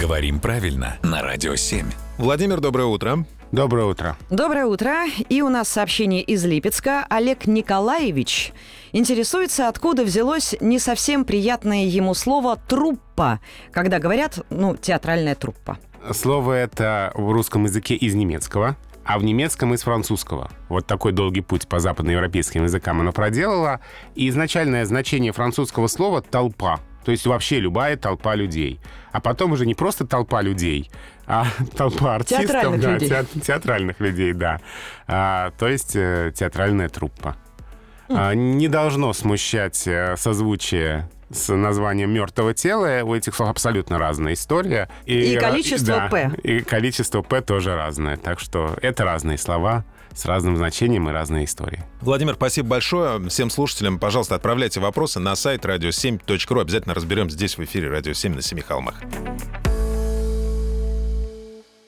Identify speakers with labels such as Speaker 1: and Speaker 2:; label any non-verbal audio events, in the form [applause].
Speaker 1: Говорим правильно на Радио 7.
Speaker 2: Владимир, доброе утро.
Speaker 3: Доброе утро.
Speaker 4: Доброе утро. И у нас сообщение из Липецка. Олег Николаевич интересуется, откуда взялось не совсем приятное ему слово «труппа», когда говорят, ну, театральная труппа.
Speaker 3: Слово это в русском языке из немецкого, а в немецком из французского. Вот такой долгий путь по западноевропейским языкам оно проделало. И изначальное значение французского слова «толпа». То есть вообще любая толпа людей. А потом уже не просто толпа людей, а [laughs] толпа артистов.
Speaker 4: Театральных
Speaker 3: да,
Speaker 4: людей.
Speaker 3: теат- театральных людей, да. А, то есть э, театральная труппа. А, не должно смущать э, созвучие с названием мертвого тела. У этих слов абсолютно разная история.
Speaker 4: И
Speaker 3: ра-
Speaker 4: количество
Speaker 3: да,
Speaker 4: «п».
Speaker 3: И количество «п» тоже разное. Так что это разные слова с разным значением и разные истории.
Speaker 2: Владимир, спасибо большое. Всем слушателям, пожалуйста, отправляйте вопросы на сайт radio7.ru. Обязательно разберем здесь в эфире «Радио 7» на Семи холмах.